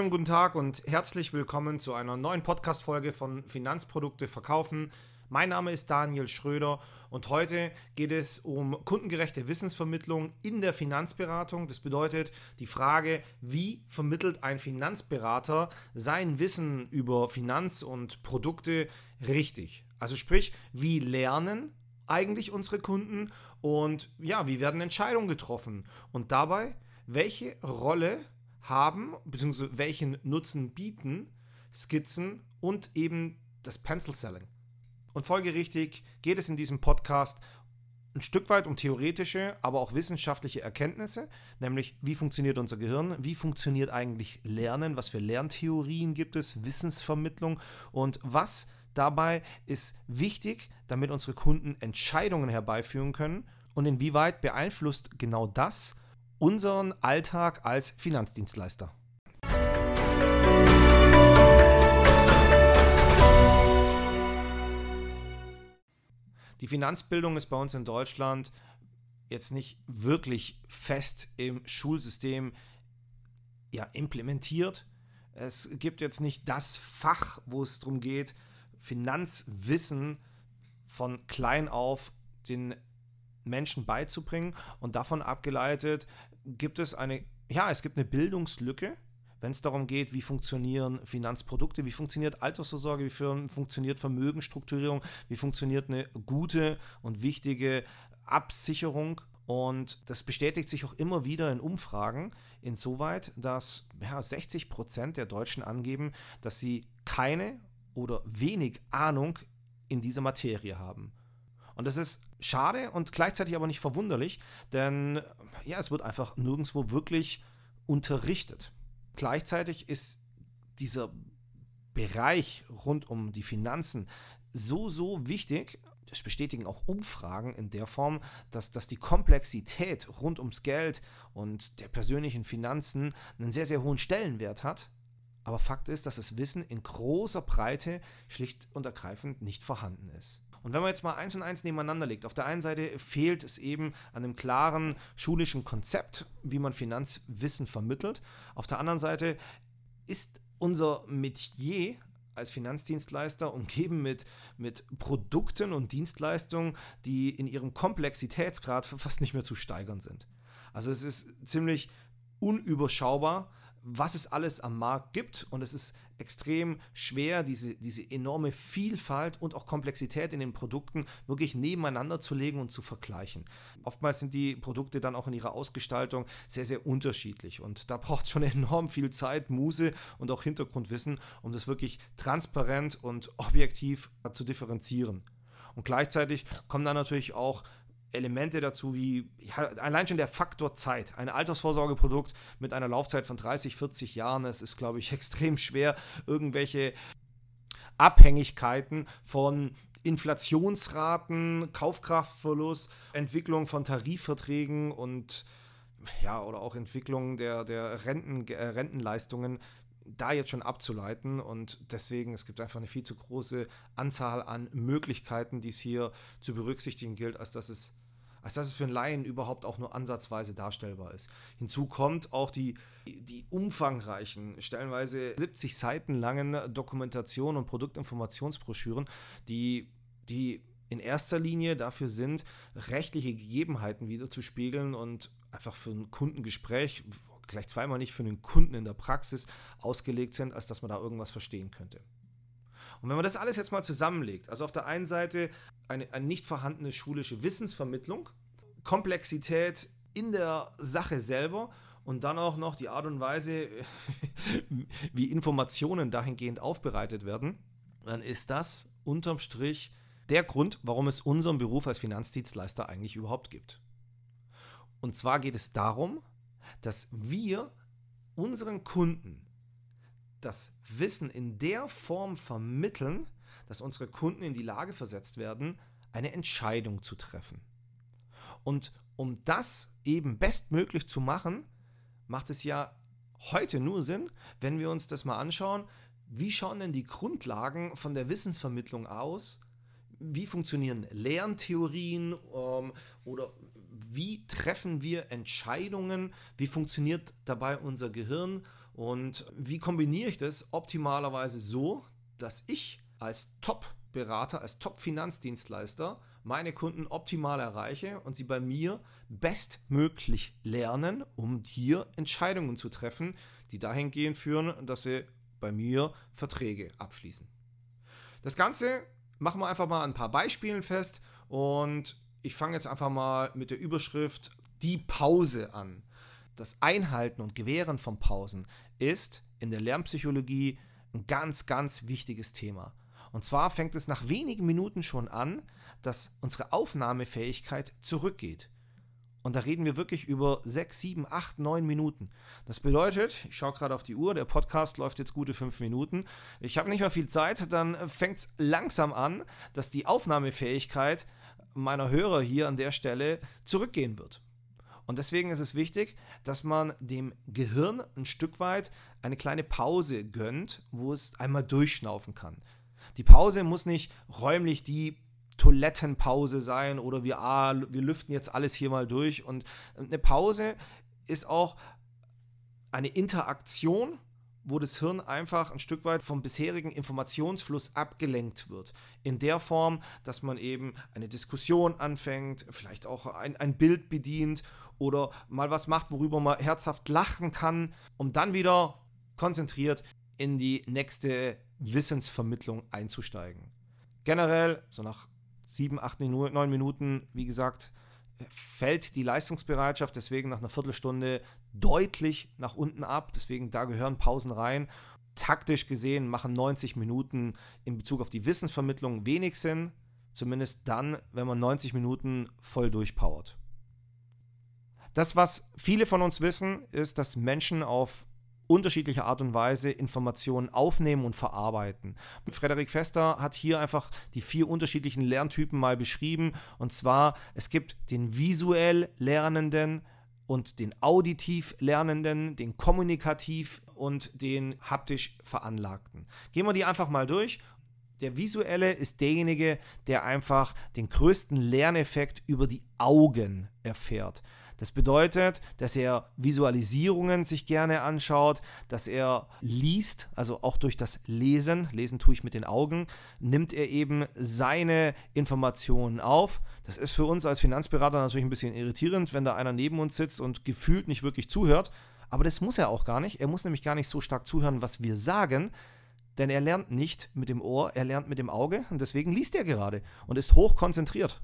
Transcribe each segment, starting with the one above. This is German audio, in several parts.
Schönen guten Tag und herzlich willkommen zu einer neuen Podcast-Folge von Finanzprodukte verkaufen. Mein Name ist Daniel Schröder und heute geht es um kundengerechte Wissensvermittlung in der Finanzberatung. Das bedeutet die Frage, wie vermittelt ein Finanzberater sein Wissen über Finanz- und Produkte richtig? Also sprich, wie lernen eigentlich unsere Kunden und ja, wie werden Entscheidungen getroffen? Und dabei, welche Rolle haben, beziehungsweise welchen Nutzen bieten Skizzen und eben das Pencil Selling? Und folgerichtig geht es in diesem Podcast ein Stück weit um theoretische, aber auch wissenschaftliche Erkenntnisse, nämlich wie funktioniert unser Gehirn, wie funktioniert eigentlich Lernen, was für Lerntheorien gibt es, Wissensvermittlung und was dabei ist wichtig, damit unsere Kunden Entscheidungen herbeiführen können und inwieweit beeinflusst genau das unseren Alltag als Finanzdienstleister. Die Finanzbildung ist bei uns in Deutschland jetzt nicht wirklich fest im Schulsystem ja, implementiert. Es gibt jetzt nicht das Fach, wo es darum geht, Finanzwissen von klein auf den Menschen beizubringen. Und davon abgeleitet gibt es eine, ja, es gibt eine Bildungslücke, wenn es darum geht, wie funktionieren Finanzprodukte, wie funktioniert Altersvorsorge, wie funktioniert Vermögensstrukturierung, wie funktioniert eine gute und wichtige Absicherung. Und das bestätigt sich auch immer wieder in Umfragen, insoweit, dass ja, 60 Prozent der Deutschen angeben, dass sie keine oder wenig Ahnung in dieser Materie haben. Und das ist schade und gleichzeitig aber nicht verwunderlich, denn ja, es wird einfach nirgendwo wirklich unterrichtet. Gleichzeitig ist dieser Bereich rund um die Finanzen so, so wichtig, das bestätigen auch Umfragen in der Form, dass, dass die Komplexität rund ums Geld und der persönlichen Finanzen einen sehr, sehr hohen Stellenwert hat. Aber Fakt ist, dass das Wissen in großer Breite schlicht und ergreifend nicht vorhanden ist. Und wenn man jetzt mal eins und eins nebeneinander legt, auf der einen Seite fehlt es eben an einem klaren schulischen Konzept, wie man Finanzwissen vermittelt. Auf der anderen Seite ist unser Metier als Finanzdienstleister umgeben mit, mit Produkten und Dienstleistungen, die in ihrem Komplexitätsgrad fast nicht mehr zu steigern sind. Also es ist ziemlich unüberschaubar, was es alles am Markt gibt und es ist extrem schwer, diese, diese enorme Vielfalt und auch Komplexität in den Produkten wirklich nebeneinander zu legen und zu vergleichen. Oftmals sind die Produkte dann auch in ihrer Ausgestaltung sehr, sehr unterschiedlich und da braucht es schon enorm viel Zeit, Muse und auch Hintergrundwissen, um das wirklich transparent und objektiv zu differenzieren. Und gleichzeitig kommen dann natürlich auch Elemente dazu, wie allein schon der Faktor Zeit. Ein Altersvorsorgeprodukt mit einer Laufzeit von 30, 40 Jahren, es ist, glaube ich, extrem schwer, irgendwelche Abhängigkeiten von Inflationsraten, Kaufkraftverlust, Entwicklung von Tarifverträgen und ja, oder auch Entwicklung der, der Renten, äh, Rentenleistungen da jetzt schon abzuleiten und deswegen, es gibt einfach eine viel zu große Anzahl an Möglichkeiten, die es hier zu berücksichtigen gilt, als dass es als dass es für einen Laien überhaupt auch nur ansatzweise darstellbar ist. Hinzu kommt auch die, die umfangreichen, stellenweise 70 Seiten langen Dokumentation und Produktinformationsbroschüren, die, die in erster Linie dafür sind, rechtliche Gegebenheiten wiederzuspiegeln und einfach für ein Kundengespräch, gleich zweimal nicht für einen Kunden in der Praxis ausgelegt sind, als dass man da irgendwas verstehen könnte. Und wenn man das alles jetzt mal zusammenlegt, also auf der einen Seite eine, eine nicht vorhandene schulische Wissensvermittlung, Komplexität in der Sache selber und dann auch noch die Art und Weise, wie Informationen dahingehend aufbereitet werden, dann ist das unterm Strich der Grund, warum es unseren Beruf als Finanzdienstleister eigentlich überhaupt gibt. Und zwar geht es darum, dass wir unseren Kunden das Wissen in der Form vermitteln, dass unsere Kunden in die Lage versetzt werden, eine Entscheidung zu treffen. Und um das eben bestmöglich zu machen, macht es ja heute nur Sinn, wenn wir uns das mal anschauen, wie schauen denn die Grundlagen von der Wissensvermittlung aus? Wie funktionieren Lerntheorien ähm, oder wie treffen wir Entscheidungen? Wie funktioniert dabei unser Gehirn? Und wie kombiniere ich das optimalerweise so, dass ich als Top-Berater, als Top-Finanzdienstleister meine Kunden optimal erreiche und sie bei mir bestmöglich lernen, um hier Entscheidungen zu treffen, die dahingehend führen, dass sie bei mir Verträge abschließen. Das Ganze machen wir einfach mal ein paar Beispielen fest und ich fange jetzt einfach mal mit der Überschrift die Pause an. Das Einhalten und Gewähren von Pausen ist in der Lernpsychologie ein ganz, ganz wichtiges Thema. Und zwar fängt es nach wenigen Minuten schon an, dass unsere Aufnahmefähigkeit zurückgeht. Und da reden wir wirklich über 6, 7, 8, 9 Minuten. Das bedeutet, ich schaue gerade auf die Uhr, der Podcast läuft jetzt gute 5 Minuten. Ich habe nicht mehr viel Zeit, dann fängt es langsam an, dass die Aufnahmefähigkeit meiner Hörer hier an der Stelle zurückgehen wird. Und deswegen ist es wichtig, dass man dem Gehirn ein Stück weit eine kleine Pause gönnt, wo es einmal durchschnaufen kann. Die Pause muss nicht räumlich die Toilettenpause sein oder wir, ah, wir lüften jetzt alles hier mal durch. Und eine Pause ist auch eine Interaktion, wo das Hirn einfach ein Stück weit vom bisherigen Informationsfluss abgelenkt wird. In der Form, dass man eben eine Diskussion anfängt, vielleicht auch ein, ein Bild bedient oder mal was macht, worüber man herzhaft lachen kann, um dann wieder konzentriert in die nächste Wissensvermittlung einzusteigen. Generell, so nach sieben, acht, neun Minuten, wie gesagt, fällt die Leistungsbereitschaft deswegen nach einer Viertelstunde deutlich nach unten ab. Deswegen da gehören Pausen rein. Taktisch gesehen machen 90 Minuten in Bezug auf die Wissensvermittlung wenig Sinn. Zumindest dann, wenn man 90 Minuten voll durchpowert. Das, was viele von uns wissen, ist, dass Menschen auf unterschiedlicher Art und Weise Informationen aufnehmen und verarbeiten. Frederik Fester hat hier einfach die vier unterschiedlichen Lerntypen mal beschrieben. Und zwar, es gibt den visuell Lernenden und den auditiv Lernenden, den kommunikativ und den haptisch Veranlagten. Gehen wir die einfach mal durch der visuelle ist derjenige, der einfach den größten Lerneffekt über die Augen erfährt. Das bedeutet, dass er Visualisierungen sich gerne anschaut, dass er liest, also auch durch das Lesen, lesen tue ich mit den Augen, nimmt er eben seine Informationen auf. Das ist für uns als Finanzberater natürlich ein bisschen irritierend, wenn da einer neben uns sitzt und gefühlt nicht wirklich zuhört. Aber das muss er auch gar nicht. Er muss nämlich gar nicht so stark zuhören, was wir sagen, denn er lernt nicht mit dem Ohr, er lernt mit dem Auge und deswegen liest er gerade und ist hoch konzentriert.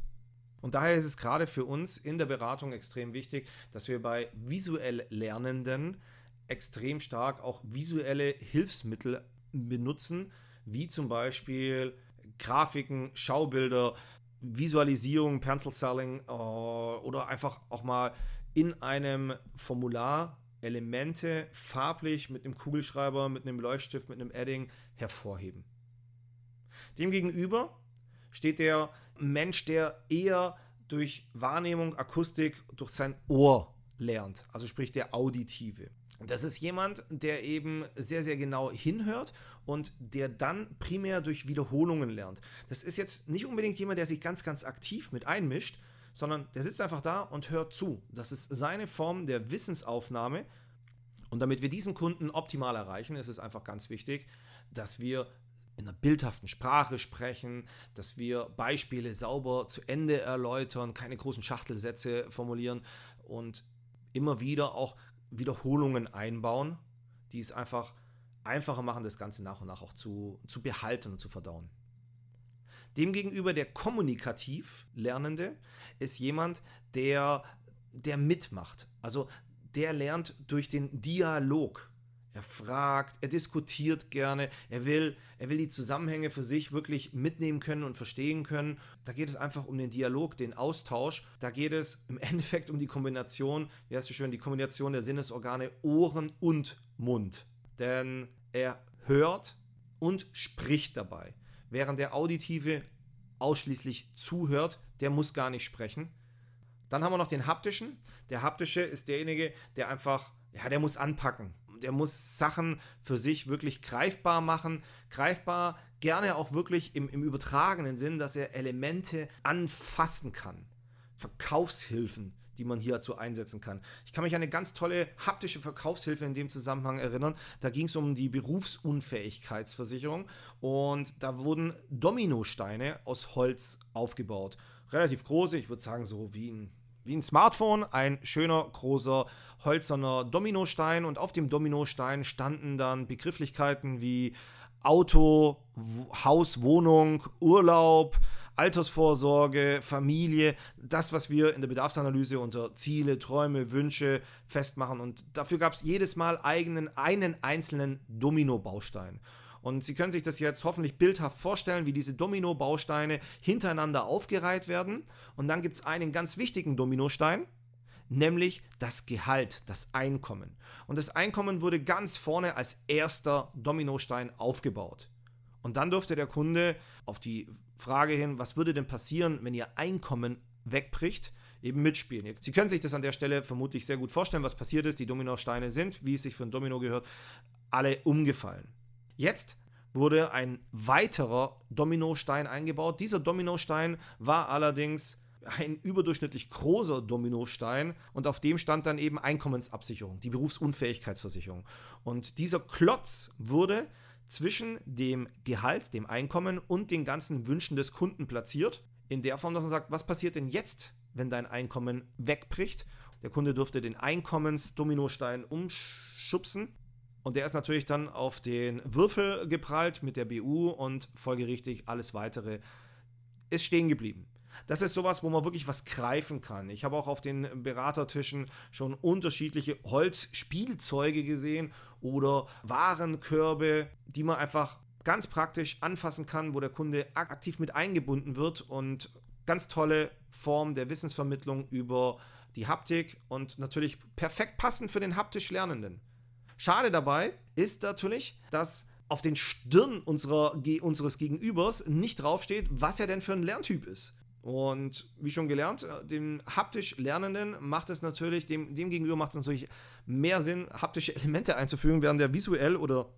Und daher ist es gerade für uns in der Beratung extrem wichtig, dass wir bei visuell Lernenden extrem stark auch visuelle Hilfsmittel benutzen, wie zum Beispiel Grafiken, Schaubilder, Visualisierung, Pencil Selling äh, oder einfach auch mal in einem Formular Elemente farblich mit einem Kugelschreiber, mit einem Leuchtstift, mit einem Edding hervorheben. Demgegenüber steht der Mensch, der eher durch Wahrnehmung, Akustik, durch sein Ohr lernt, also sprich der Auditive. Das ist jemand, der eben sehr, sehr genau hinhört und der dann primär durch Wiederholungen lernt. Das ist jetzt nicht unbedingt jemand, der sich ganz, ganz aktiv mit einmischt, sondern der sitzt einfach da und hört zu. Das ist seine Form der Wissensaufnahme. Und damit wir diesen Kunden optimal erreichen, ist es einfach ganz wichtig, dass wir in einer bildhaften Sprache sprechen, dass wir Beispiele sauber zu Ende erläutern, keine großen Schachtelsätze formulieren und immer wieder auch Wiederholungen einbauen, die es einfach einfacher machen, das Ganze nach und nach auch zu, zu behalten und zu verdauen. Demgegenüber der kommunikativ Lernende ist jemand, der, der mitmacht. Also der lernt durch den Dialog. Er fragt, er diskutiert gerne, er will, er will die Zusammenhänge für sich wirklich mitnehmen können und verstehen können. Da geht es einfach um den Dialog, den Austausch. Da geht es im Endeffekt um die Kombination, wie heißt es schön, die Kombination der Sinnesorgane Ohren und Mund. Denn er hört und spricht dabei. Während der Auditive ausschließlich zuhört, der muss gar nicht sprechen. Dann haben wir noch den haptischen. Der haptische ist derjenige, der einfach, ja, der muss anpacken der muss Sachen für sich wirklich greifbar machen. Greifbar gerne auch wirklich im, im übertragenen Sinn, dass er Elemente anfassen kann. Verkaufshilfen, die man hierzu einsetzen kann. Ich kann mich an eine ganz tolle haptische Verkaufshilfe in dem Zusammenhang erinnern. Da ging es um die Berufsunfähigkeitsversicherung und da wurden Dominosteine aus Holz aufgebaut. Relativ große, ich würde sagen so wie ein wie ein Smartphone, ein schöner, großer, hölzerner Dominostein und auf dem Dominostein standen dann Begrifflichkeiten wie Auto, Haus, Wohnung, Urlaub, Altersvorsorge, Familie, das, was wir in der Bedarfsanalyse unter Ziele, Träume, Wünsche festmachen. Und dafür gab es jedes Mal eigenen, einen einzelnen Domino-Baustein. Und Sie können sich das jetzt hoffentlich bildhaft vorstellen, wie diese Domino-Bausteine hintereinander aufgereiht werden. Und dann gibt es einen ganz wichtigen Dominostein, nämlich das Gehalt, das Einkommen. Und das Einkommen wurde ganz vorne als erster Dominostein aufgebaut. Und dann durfte der Kunde auf die Frage hin, was würde denn passieren, wenn Ihr Einkommen wegbricht, eben mitspielen. Sie können sich das an der Stelle vermutlich sehr gut vorstellen, was passiert ist. Die Dominosteine sind, wie es sich für ein Domino gehört, alle umgefallen. Jetzt wurde ein weiterer Dominostein eingebaut. Dieser Dominostein war allerdings ein überdurchschnittlich großer Dominostein und auf dem stand dann eben Einkommensabsicherung, die Berufsunfähigkeitsversicherung. Und dieser Klotz wurde zwischen dem Gehalt, dem Einkommen und den ganzen Wünschen des Kunden platziert. In der Form, dass man sagt, was passiert denn jetzt, wenn dein Einkommen wegbricht? Der Kunde durfte den Einkommensdominostein umschubsen. Und der ist natürlich dann auf den Würfel geprallt mit der BU und folgerichtig alles weitere ist stehen geblieben. Das ist sowas, wo man wirklich was greifen kann. Ich habe auch auf den Beratertischen schon unterschiedliche Holzspielzeuge gesehen oder Warenkörbe, die man einfach ganz praktisch anfassen kann, wo der Kunde aktiv mit eingebunden wird und ganz tolle Form der Wissensvermittlung über die Haptik und natürlich perfekt passend für den haptisch Lernenden. Schade dabei ist natürlich, dass auf den Stirn unserer, unseres Gegenübers nicht draufsteht, was er denn für ein Lerntyp ist. Und wie schon gelernt, äh, dem haptisch Lernenden macht es natürlich, dem, dem gegenüber macht es natürlich mehr Sinn, haptische Elemente einzufügen, während der visuell oder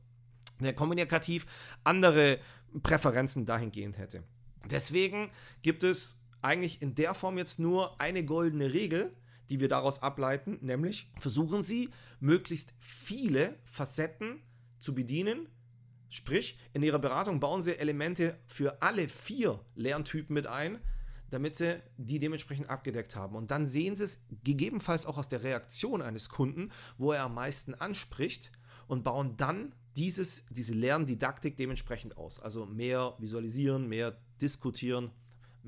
der kommunikativ andere Präferenzen dahingehend hätte. Deswegen gibt es eigentlich in der Form jetzt nur eine goldene Regel, die wir daraus ableiten, nämlich versuchen Sie, möglichst viele Facetten zu bedienen. Sprich, in Ihrer Beratung bauen Sie Elemente für alle vier Lerntypen mit ein, damit sie die dementsprechend abgedeckt haben. Und dann sehen sie es gegebenenfalls auch aus der Reaktion eines Kunden, wo er am meisten anspricht und bauen dann dieses, diese Lerndidaktik dementsprechend aus. Also mehr visualisieren, mehr diskutieren,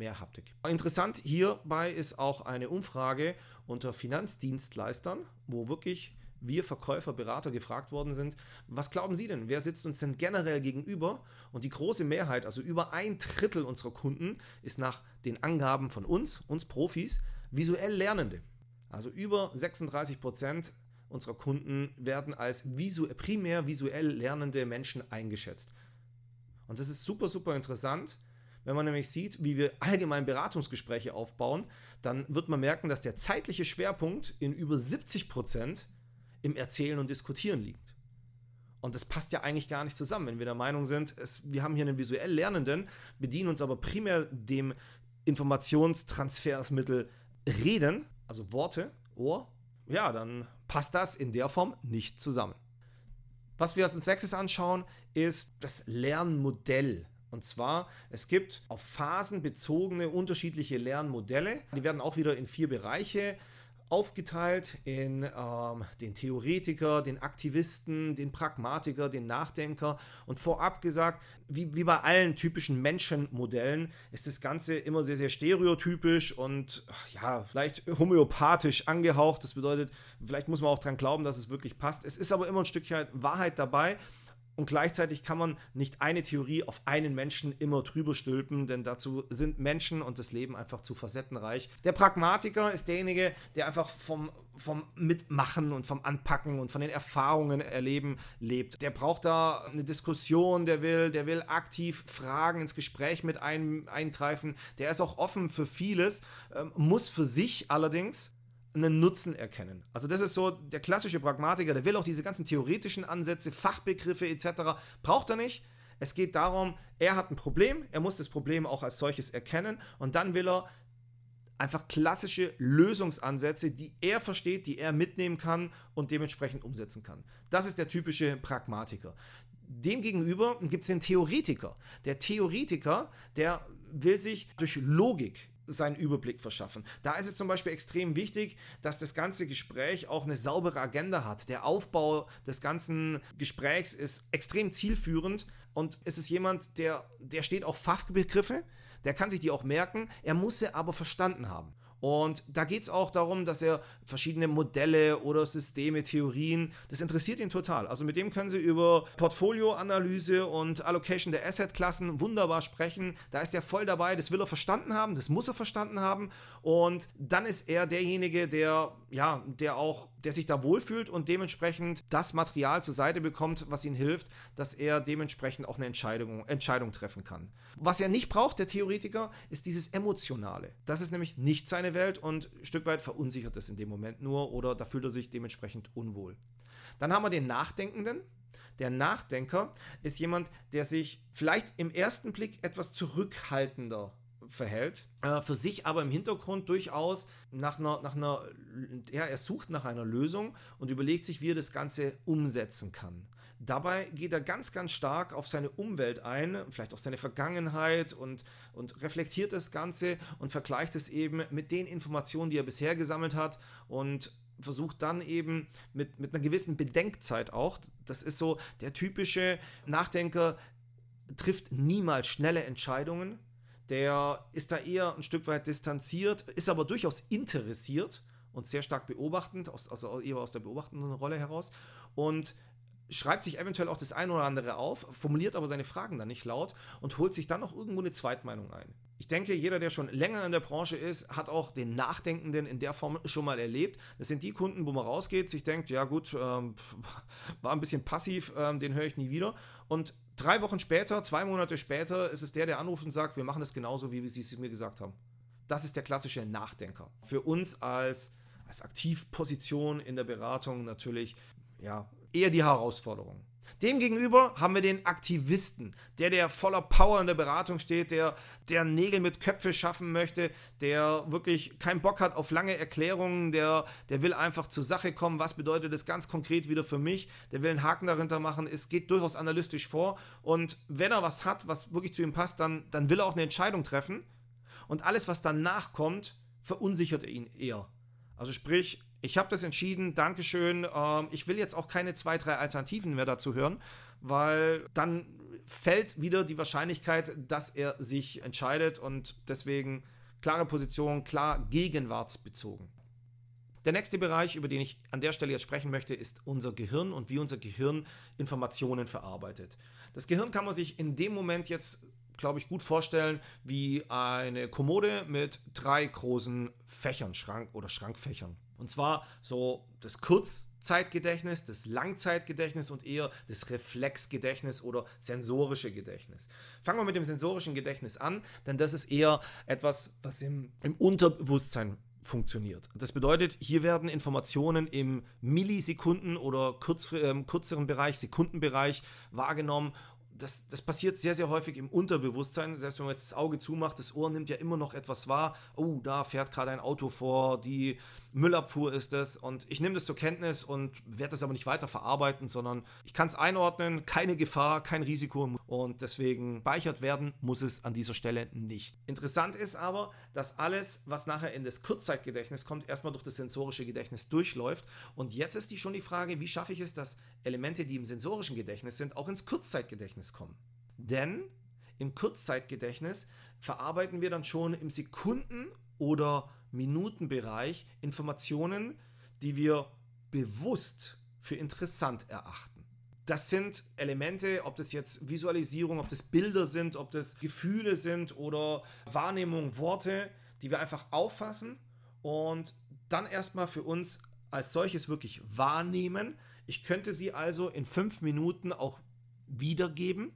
mehr Haptik. Interessant hierbei ist auch eine Umfrage unter Finanzdienstleistern, wo wirklich wir Verkäufer, Berater gefragt worden sind, was glauben Sie denn, wer sitzt uns denn generell gegenüber? Und die große Mehrheit, also über ein Drittel unserer Kunden, ist nach den Angaben von uns, uns Profis, visuell Lernende. Also über 36 Prozent unserer Kunden werden als visu primär visuell lernende Menschen eingeschätzt. Und das ist super, super interessant. Wenn man nämlich sieht, wie wir allgemein Beratungsgespräche aufbauen, dann wird man merken, dass der zeitliche Schwerpunkt in über 70 Prozent im Erzählen und Diskutieren liegt. Und das passt ja eigentlich gar nicht zusammen, wenn wir der Meinung sind, es, wir haben hier einen visuell Lernenden, bedienen uns aber primär dem Informationstransfersmittel Reden, also Worte, Ohr, ja, dann passt das in der Form nicht zusammen. Was wir als nächstes anschauen, ist das Lernmodell. Und zwar, es gibt auf Phasen bezogene unterschiedliche Lernmodelle. Die werden auch wieder in vier Bereiche aufgeteilt in ähm, den Theoretiker, den Aktivisten, den Pragmatiker, den Nachdenker. Und vorab gesagt, wie, wie bei allen typischen Menschenmodellen ist das Ganze immer sehr, sehr stereotypisch und ja, vielleicht homöopathisch angehaucht. Das bedeutet, vielleicht muss man auch dran glauben, dass es wirklich passt. Es ist aber immer ein Stückchen Wahrheit dabei. Und gleichzeitig kann man nicht eine Theorie auf einen Menschen immer drüber stülpen, denn dazu sind Menschen und das Leben einfach zu facettenreich. Der Pragmatiker ist derjenige, der einfach vom, vom Mitmachen und vom Anpacken und von den Erfahrungen erleben lebt. Der braucht da eine Diskussion, der will, der will aktiv Fragen ins Gespräch mit ein, eingreifen. Der ist auch offen für vieles, ähm, muss für sich allerdings einen Nutzen erkennen. Also das ist so der klassische Pragmatiker, der will auch diese ganzen theoretischen Ansätze, Fachbegriffe etc. braucht er nicht. Es geht darum, er hat ein Problem, er muss das Problem auch als solches erkennen und dann will er einfach klassische Lösungsansätze, die er versteht, die er mitnehmen kann und dementsprechend umsetzen kann. Das ist der typische Pragmatiker. Demgegenüber gibt es den Theoretiker. Der Theoretiker, der will sich durch Logik seinen Überblick verschaffen. Da ist es zum Beispiel extrem wichtig, dass das ganze Gespräch auch eine saubere Agenda hat. Der Aufbau des ganzen Gesprächs ist extrem zielführend und es ist jemand, der, der steht auf Fachbegriffe, der kann sich die auch merken, er muss sie aber verstanden haben. Und da geht es auch darum, dass er verschiedene Modelle oder Systeme, Theorien, das interessiert ihn total. Also mit dem können Sie über Portfolioanalyse und Allocation der Assetklassen wunderbar sprechen. Da ist er voll dabei, das will er verstanden haben, das muss er verstanden haben. Und dann ist er derjenige, der, ja, der auch, der sich da wohlfühlt und dementsprechend das Material zur Seite bekommt, was ihm hilft, dass er dementsprechend auch eine Entscheidung, Entscheidung treffen kann. Was er nicht braucht, der Theoretiker, ist dieses Emotionale. Das ist nämlich nicht seine Welt und ein Stück weit verunsichert es in dem Moment nur oder da fühlt er sich dementsprechend unwohl. Dann haben wir den Nachdenkenden. Der Nachdenker ist jemand, der sich vielleicht im ersten Blick etwas zurückhaltender verhält, äh, für sich aber im Hintergrund durchaus nach einer, nach einer, ja, er sucht nach einer Lösung und überlegt sich, wie er das Ganze umsetzen kann. Dabei geht er ganz, ganz stark auf seine Umwelt ein, vielleicht auch seine Vergangenheit und, und reflektiert das Ganze und vergleicht es eben mit den Informationen, die er bisher gesammelt hat und versucht dann eben mit, mit einer gewissen Bedenkzeit auch, das ist so der typische Nachdenker, trifft niemals schnelle Entscheidungen, der ist da eher ein Stück weit distanziert, ist aber durchaus interessiert und sehr stark beobachtend, also eher aus der beobachtenden Rolle heraus und schreibt sich eventuell auch das eine oder andere auf, formuliert aber seine Fragen dann nicht laut und holt sich dann noch irgendwo eine Zweitmeinung ein. Ich denke, jeder, der schon länger in der Branche ist, hat auch den Nachdenkenden in der Form schon mal erlebt. Das sind die Kunden, wo man rausgeht, sich denkt, ja gut, ähm, war ein bisschen passiv, ähm, den höre ich nie wieder. Und drei Wochen später, zwei Monate später, ist es der, der anruft und sagt, wir machen das genauso, wie Sie es mir gesagt haben. Das ist der klassische Nachdenker. Für uns als, als Aktivposition in der Beratung natürlich ja, eher die Herausforderung. Demgegenüber haben wir den Aktivisten, der, der voller Power in der Beratung steht, der, der Nägel mit Köpfe schaffen möchte, der wirklich keinen Bock hat auf lange Erklärungen, der, der will einfach zur Sache kommen, was bedeutet das ganz konkret wieder für mich, der will einen Haken dahinter machen, es geht durchaus analytisch vor. Und wenn er was hat, was wirklich zu ihm passt, dann, dann will er auch eine Entscheidung treffen. Und alles, was danach kommt, verunsichert ihn eher. Also sprich, ich habe das entschieden, Dankeschön. Ähm, ich will jetzt auch keine zwei, drei Alternativen mehr dazu hören, weil dann fällt wieder die Wahrscheinlichkeit, dass er sich entscheidet und deswegen klare Position, klar gegenwartsbezogen. Der nächste Bereich, über den ich an der Stelle jetzt sprechen möchte, ist unser Gehirn und wie unser Gehirn Informationen verarbeitet. Das Gehirn kann man sich in dem Moment jetzt, glaube ich, gut vorstellen wie eine Kommode mit drei großen Fächern, Schrank oder Schrankfächern. Und zwar so das Kurzzeitgedächtnis, das Langzeitgedächtnis und eher das Reflexgedächtnis oder sensorische Gedächtnis. Fangen wir mit dem sensorischen Gedächtnis an, denn das ist eher etwas, was im, im Unterbewusstsein funktioniert. Das bedeutet, hier werden Informationen im Millisekunden- oder kurz, äh, kürzeren Bereich, Sekundenbereich wahrgenommen das, das passiert sehr, sehr häufig im Unterbewusstsein. Selbst wenn man jetzt das Auge zumacht, das Ohr nimmt ja immer noch etwas wahr. Oh, da fährt gerade ein Auto vor, die Müllabfuhr ist es. Und ich nehme das zur Kenntnis und werde das aber nicht weiter verarbeiten, sondern ich kann es einordnen. Keine Gefahr, kein Risiko. Und deswegen speichert werden muss es an dieser Stelle nicht. Interessant ist aber, dass alles, was nachher in das Kurzzeitgedächtnis kommt, erstmal durch das sensorische Gedächtnis durchläuft. Und jetzt ist die schon die Frage, wie schaffe ich es, dass Elemente, die im sensorischen Gedächtnis sind, auch ins Kurzzeitgedächtnis kommen. Denn im Kurzzeitgedächtnis verarbeiten wir dann schon im Sekunden- oder Minutenbereich Informationen, die wir bewusst für interessant erachten. Das sind Elemente, ob das jetzt Visualisierung, ob das Bilder sind, ob das Gefühle sind oder Wahrnehmung, Worte, die wir einfach auffassen und dann erstmal für uns als solches wirklich wahrnehmen. Ich könnte sie also in fünf Minuten auch wiedergeben.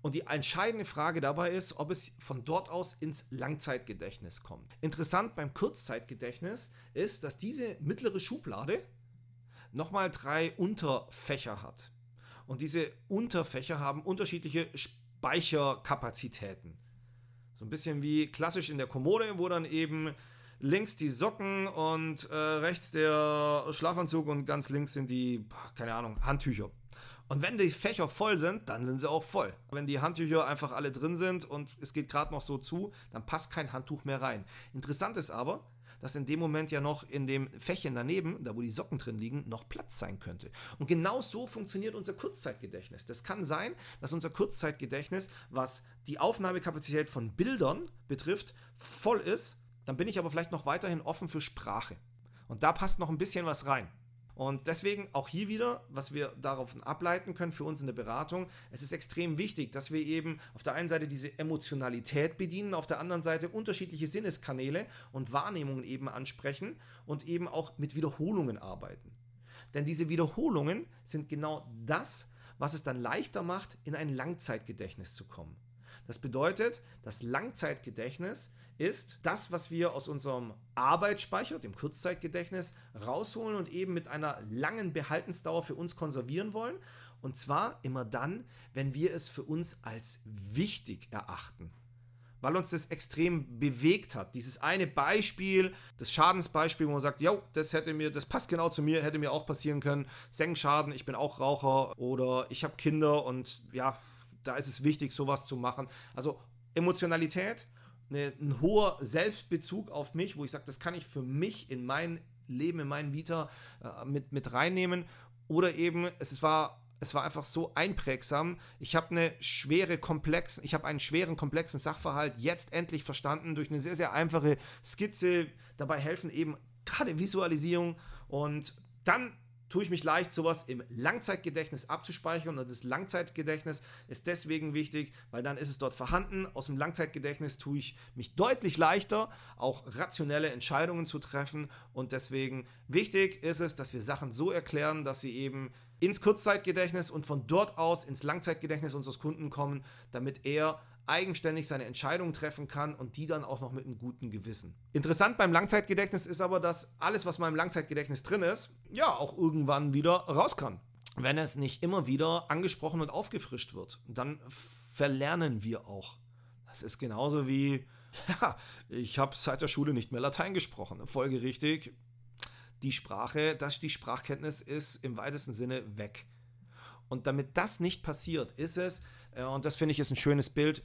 Und die entscheidende Frage dabei ist, ob es von dort aus ins Langzeitgedächtnis kommt. Interessant beim Kurzzeitgedächtnis ist, dass diese mittlere Schublade nochmal drei Unterfächer hat. Und diese Unterfächer haben unterschiedliche Speicherkapazitäten. So ein bisschen wie klassisch in der Kommode, wo dann eben links die Socken und äh, rechts der Schlafanzug und ganz links sind die, keine Ahnung, Handtücher. Und wenn die Fächer voll sind, dann sind sie auch voll. Wenn die Handtücher einfach alle drin sind und es geht gerade noch so zu, dann passt kein Handtuch mehr rein. Interessant ist aber, dass in dem Moment ja noch in dem Fächchen daneben, da wo die Socken drin liegen, noch Platz sein könnte. Und genau so funktioniert unser Kurzzeitgedächtnis. Das kann sein, dass unser Kurzzeitgedächtnis, was die Aufnahmekapazität von Bildern betrifft, voll ist. Dann bin ich aber vielleicht noch weiterhin offen für Sprache. Und da passt noch ein bisschen was rein. Und deswegen auch hier wieder, was wir darauf ableiten können für uns in der Beratung, es ist extrem wichtig, dass wir eben auf der einen Seite diese Emotionalität bedienen, auf der anderen Seite unterschiedliche Sinneskanäle und Wahrnehmungen eben ansprechen und eben auch mit Wiederholungen arbeiten. Denn diese Wiederholungen sind genau das, was es dann leichter macht, in ein Langzeitgedächtnis zu kommen. Das bedeutet, das Langzeitgedächtnis ist das, was wir aus unserem Arbeitsspeicher, dem Kurzzeitgedächtnis, rausholen und eben mit einer langen Behaltensdauer für uns konservieren wollen. Und zwar immer dann, wenn wir es für uns als wichtig erachten. Weil uns das extrem bewegt hat. Dieses eine Beispiel, das Schadensbeispiel, wo man sagt, jo, das hätte mir, das passt genau zu mir, hätte mir auch passieren können. Senkschaden, ich bin auch Raucher oder ich habe Kinder und ja, da ist es wichtig, sowas zu machen. Also Emotionalität eine, ein hoher Selbstbezug auf mich, wo ich sage, das kann ich für mich in mein Leben, in meinen Vita äh, mit, mit reinnehmen. Oder eben, es war, es war einfach so einprägsam. Ich habe eine schwere, komplex, ich habe einen schweren, komplexen Sachverhalt jetzt endlich verstanden durch eine sehr, sehr einfache Skizze. Dabei helfen eben gerade Visualisierung und dann tue ich mich leicht, sowas im Langzeitgedächtnis abzuspeichern. Und das Langzeitgedächtnis ist deswegen wichtig, weil dann ist es dort vorhanden. Aus dem Langzeitgedächtnis tue ich mich deutlich leichter, auch rationelle Entscheidungen zu treffen. Und deswegen wichtig ist es, dass wir Sachen so erklären, dass sie eben ins Kurzzeitgedächtnis und von dort aus ins Langzeitgedächtnis unseres Kunden kommen, damit er eigenständig seine Entscheidungen treffen kann und die dann auch noch mit einem guten Gewissen. Interessant beim Langzeitgedächtnis ist aber, dass alles, was mal im Langzeitgedächtnis drin ist, ja auch irgendwann wieder raus kann. Wenn es nicht immer wieder angesprochen und aufgefrischt wird, dann verlernen wir auch. Das ist genauso wie, ja, ich habe seit der Schule nicht mehr Latein gesprochen. Folgerichtig, die Sprache, dass die Sprachkenntnis ist im weitesten Sinne weg. Und damit das nicht passiert, ist es, äh, und das finde ich ist ein schönes Bild,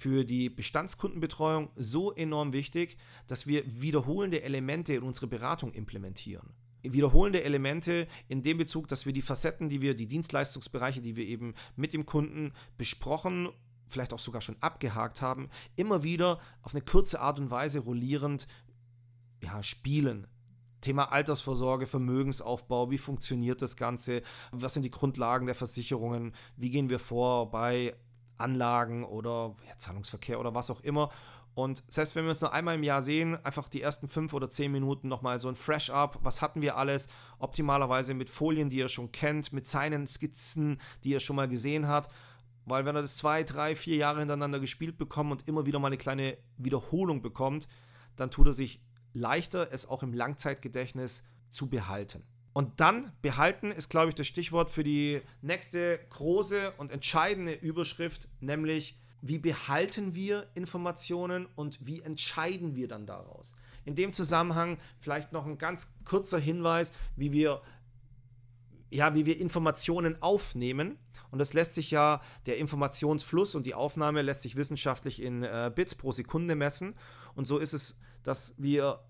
für die Bestandskundenbetreuung so enorm wichtig, dass wir wiederholende Elemente in unsere Beratung implementieren. Wiederholende Elemente in dem Bezug, dass wir die Facetten, die wir, die Dienstleistungsbereiche, die wir eben mit dem Kunden besprochen, vielleicht auch sogar schon abgehakt haben, immer wieder auf eine kurze Art und Weise rollierend ja, spielen, Thema Altersvorsorge, Vermögensaufbau, wie funktioniert das Ganze, was sind die Grundlagen der Versicherungen, wie gehen wir vor bei Anlagen oder ja, Zahlungsverkehr oder was auch immer. Und selbst wenn wir uns nur einmal im Jahr sehen, einfach die ersten fünf oder zehn Minuten nochmal so ein Fresh-Up. Was hatten wir alles? Optimalerweise mit Folien, die ihr schon kennt, mit seinen Skizzen, die ihr schon mal gesehen habt. Weil wenn er das zwei, drei, vier Jahre hintereinander gespielt bekommt und immer wieder mal eine kleine Wiederholung bekommt, dann tut er sich leichter, es auch im Langzeitgedächtnis zu behalten. Und dann behalten ist, glaube ich, das Stichwort für die nächste große und entscheidende Überschrift, nämlich wie behalten wir Informationen und wie entscheiden wir dann daraus. In dem Zusammenhang vielleicht noch ein ganz kurzer Hinweis, wie wir ja, wie wir Informationen aufnehmen. Und das lässt sich ja, der Informationsfluss und die Aufnahme lässt sich wissenschaftlich in äh, Bits pro Sekunde messen. Und so ist es, dass wir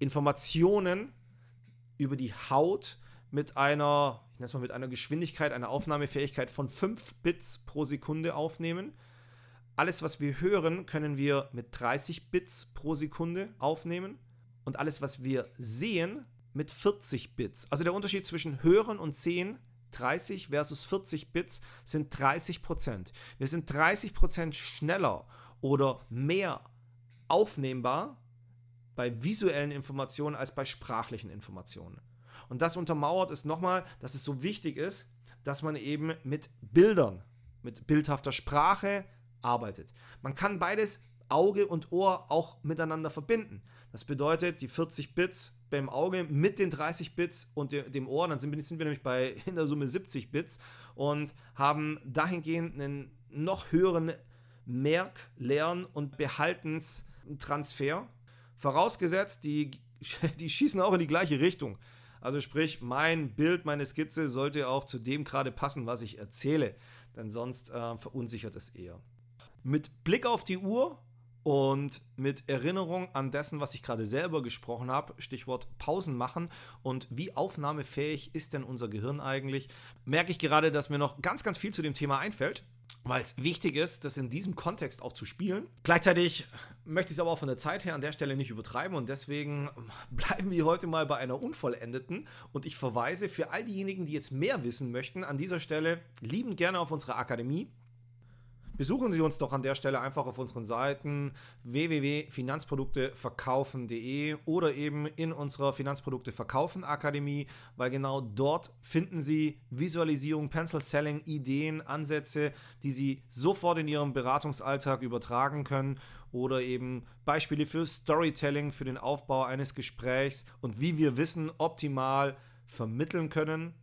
Informationen über die Haut mit einer, ich nenne es mal mit einer Geschwindigkeit, einer Aufnahmefähigkeit von 5 Bits pro Sekunde aufnehmen. Alles, was wir hören, können wir mit 30 Bits pro Sekunde aufnehmen. Und alles, was wir sehen, mit 40 Bits. Also der Unterschied zwischen Hören und Sehen 30 versus 40 Bits sind 30 Prozent. Wir sind 30 Prozent schneller oder mehr aufnehmbar bei visuellen Informationen als bei sprachlichen Informationen. Und das untermauert es nochmal, dass es so wichtig ist, dass man eben mit Bildern, mit bildhafter Sprache arbeitet. Man kann beides Auge und Ohr auch miteinander verbinden. Das bedeutet, die 40 Bits beim Auge mit den 30 Bits und dem Ohr, dann sind wir, nämlich bei in der Summe 70 Bits und haben dahingehend einen noch höheren Merk-, Lern- und Behaltenstransfer Vorausgesetzt, die, die schießen auch in die gleiche Richtung. Also sprich, mein Bild, meine Skizze sollte auch zu dem gerade passen, was ich erzähle. Denn sonst äh, verunsichert es eher. Mit Blick auf die Uhr und mit Erinnerung an dessen, was ich gerade selber gesprochen habe, Stichwort Pausen machen und wie aufnahmefähig ist denn unser Gehirn eigentlich, merke ich gerade, dass mir noch ganz, ganz viel zu dem Thema einfällt weil es wichtig ist, das in diesem Kontext auch zu spielen. Gleichzeitig möchte ich es aber auch von der Zeit her an der Stelle nicht übertreiben und deswegen bleiben wir heute mal bei einer unvollendeten und ich verweise für all diejenigen, die jetzt mehr wissen möchten, an dieser Stelle liebend gerne auf unsere Akademie Besuchen Sie uns doch an der Stelle einfach auf unseren Seiten www.finanzprodukteverkaufen.de oder eben in unserer Finanzprodukte Verkaufen Akademie, weil genau dort finden Sie Visualisierung, Pencil Selling, Ideen, Ansätze, die Sie sofort in Ihrem Beratungsalltag übertragen können oder eben Beispiele für Storytelling, für den Aufbau eines Gesprächs und wie wir Wissen optimal vermitteln können.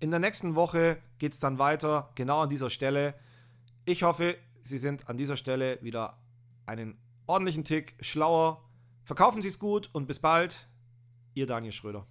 In der nächsten Woche geht es dann weiter, genau an dieser Stelle. Ich hoffe, Sie sind an dieser Stelle wieder einen ordentlichen Tick schlauer. Verkaufen Sie es gut und bis bald. Ihr Daniel Schröder.